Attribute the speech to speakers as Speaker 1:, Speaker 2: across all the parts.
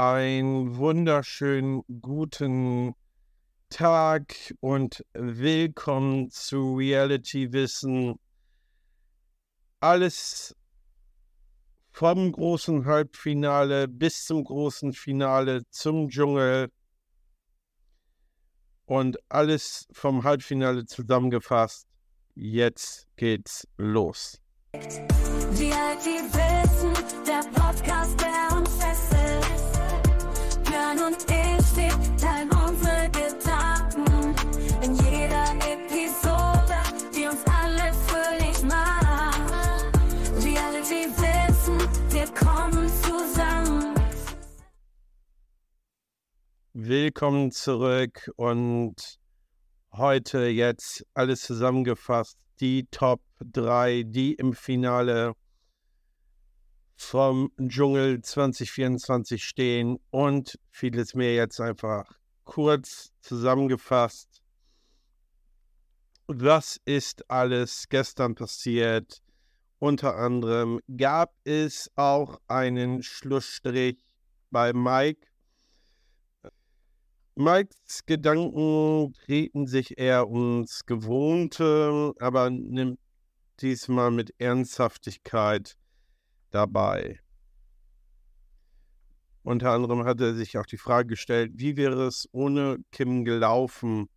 Speaker 1: einen wunderschönen guten Tag und willkommen zu Reality Wissen. Alles vom großen Halbfinale bis zum großen Finale zum Dschungel und alles vom Halbfinale zusammengefasst. Jetzt geht's los.
Speaker 2: Reality Wissen, der Podcast, der uns fesselt. Björn und ich teilen unsere Gedanken in jeder Episode, die uns alle fröhlich macht. Reality Wissen, wir kommen zusammen.
Speaker 1: Willkommen zurück und heute jetzt alles zusammengefasst. Die Top 3, die im Finale vom Dschungel 2024 stehen und vieles mehr jetzt einfach kurz zusammengefasst. Was ist alles gestern passiert? Unter anderem gab es auch einen Schlussstrich bei Mike. Mikes Gedanken treten sich eher ums Gewohnte, aber nimmt diesmal mit Ernsthaftigkeit dabei. Unter anderem hat er sich auch die Frage gestellt, wie wäre es ohne Kim gelaufen?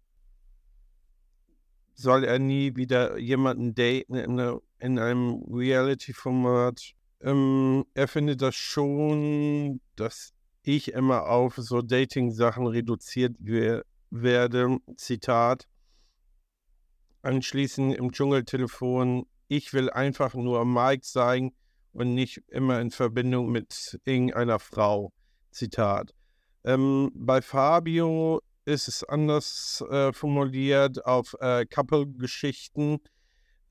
Speaker 1: Soll er nie wieder jemanden daten in, eine, in einem Reality-Format? Ähm, er findet das schon, dass ich immer auf so Dating-Sachen reduziert we werde. Zitat. Anschließend im Dschungeltelefon, ich will einfach nur Mike sein, und nicht immer in Verbindung mit irgendeiner Frau. Zitat. Ähm, bei Fabio ist es anders äh, formuliert auf äh, Couple-Geschichten.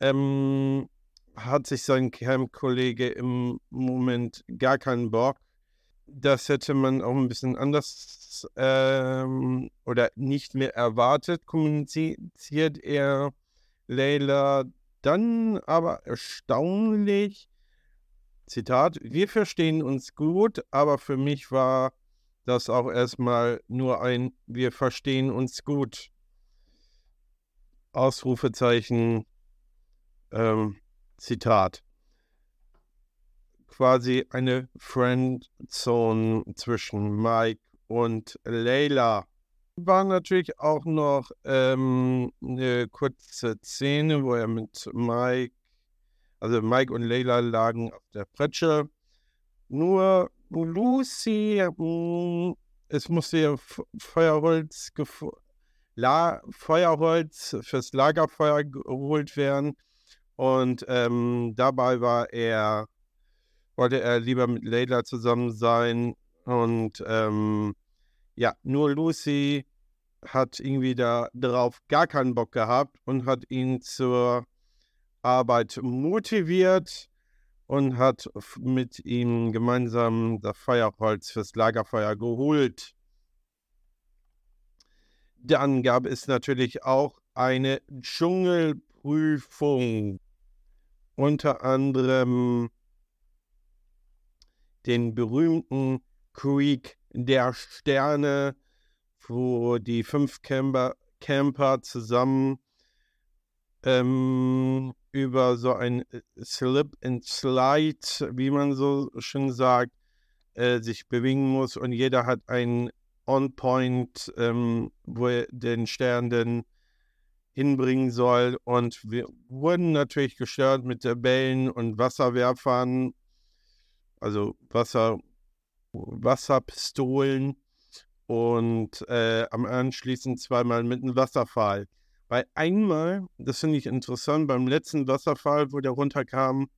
Speaker 1: Ähm, hat sich sein Camp-Kollege im Moment gar keinen Bock. Das hätte man auch ein bisschen anders ähm, oder nicht mehr erwartet, kommuniziert er Leila. Dann aber erstaunlich, Zitat, wir verstehen uns gut, aber für mich war das auch erstmal nur ein Wir verstehen uns gut. Ausrufezeichen, ähm, Zitat. Quasi eine Friendzone zwischen Mike und Layla. War natürlich auch noch ähm, eine kurze Szene, wo er mit Mike also Mike und Leila lagen auf der Pretsche. Nur Lucy, hm, es musste ja Feuerholz, Feuerholz fürs Lagerfeuer geholt werden. Und ähm, dabei war er, wollte er lieber mit Leila zusammen sein. Und ähm, ja, nur Lucy hat irgendwie da darauf gar keinen Bock gehabt und hat ihn zur Arbeit motiviert und hat mit ihm gemeinsam das Feuerholz fürs Lagerfeuer geholt. Dann gab es natürlich auch eine Dschungelprüfung, unter anderem den berühmten Creek der Sterne, wo die fünf Camper, Camper zusammen ähm, über so ein äh, Slip and Slide, wie man so schön sagt, äh, sich bewegen muss und jeder hat einen On-Point, ähm, wo er den Stern denn hinbringen soll. Und wir wurden natürlich gestört mit Bällen und Wasserwerfern, also Wasser, Wasserpistolen und äh, am anschließend zweimal mit einem Wasserfall. Weil einmal, das finde ich interessant, beim letzten Wasserfall, wo der runterkam,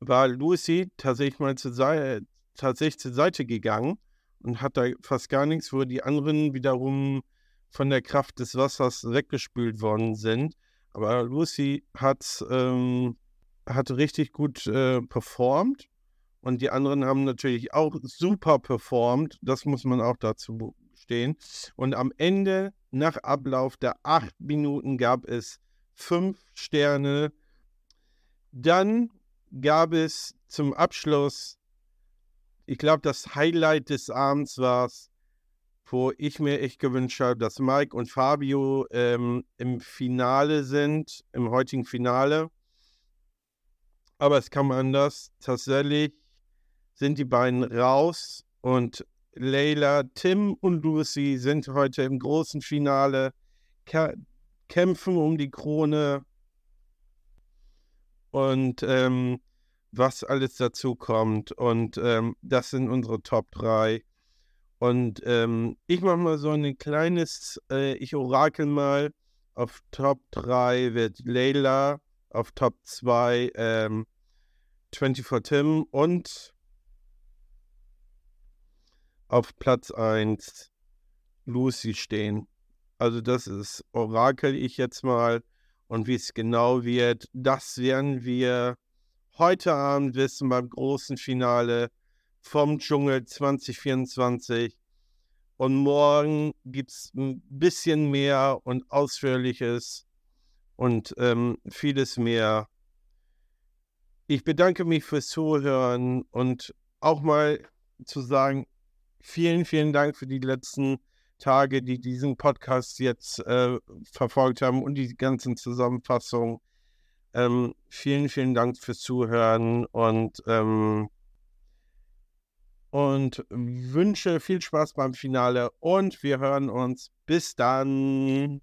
Speaker 1: war Lucy tatsächlich mal zur, Seite, tatsächlich zur Seite gegangen und hat da fast gar nichts, wo die anderen wiederum von der Kraft des Wassers weggespült worden sind. Aber Lucy hat, ähm, hat richtig gut äh, performt und die anderen haben natürlich auch super performt. Das muss man auch dazu stehen. Und am Ende nach Ablauf der acht Minuten gab es fünf Sterne. Dann gab es zum Abschluss ich glaube, das Highlight des Abends war es, wo ich mir echt gewünscht habe, dass Mike und Fabio ähm, im Finale sind, im heutigen Finale. Aber es kam anders. Tatsächlich sind die beiden raus und Leila, Tim und Lucy sind heute im großen Finale, kämpfen um die Krone und ähm, was alles dazu kommt. Und ähm, das sind unsere Top 3. Und ähm, ich mache mal so ein kleines, äh, ich orakel mal. Auf Top 3 wird Layla, auf Top 2 ähm, 24 Tim und auf Platz 1 Lucy stehen. Also das ist Orakel ich jetzt mal. Und wie es genau wird, das werden wir heute Abend wissen beim großen Finale vom Dschungel 2024. Und morgen gibt es ein bisschen mehr und ausführliches und ähm, vieles mehr. Ich bedanke mich fürs Zuhören und auch mal zu sagen, vielen, vielen Dank für die letzten Tage, die diesen Podcast jetzt äh, verfolgt haben und die ganzen Zusammenfassungen. Ähm, vielen, vielen Dank fürs Zuhören und, ähm, und wünsche viel Spaß beim Finale und wir hören uns. Bis dann.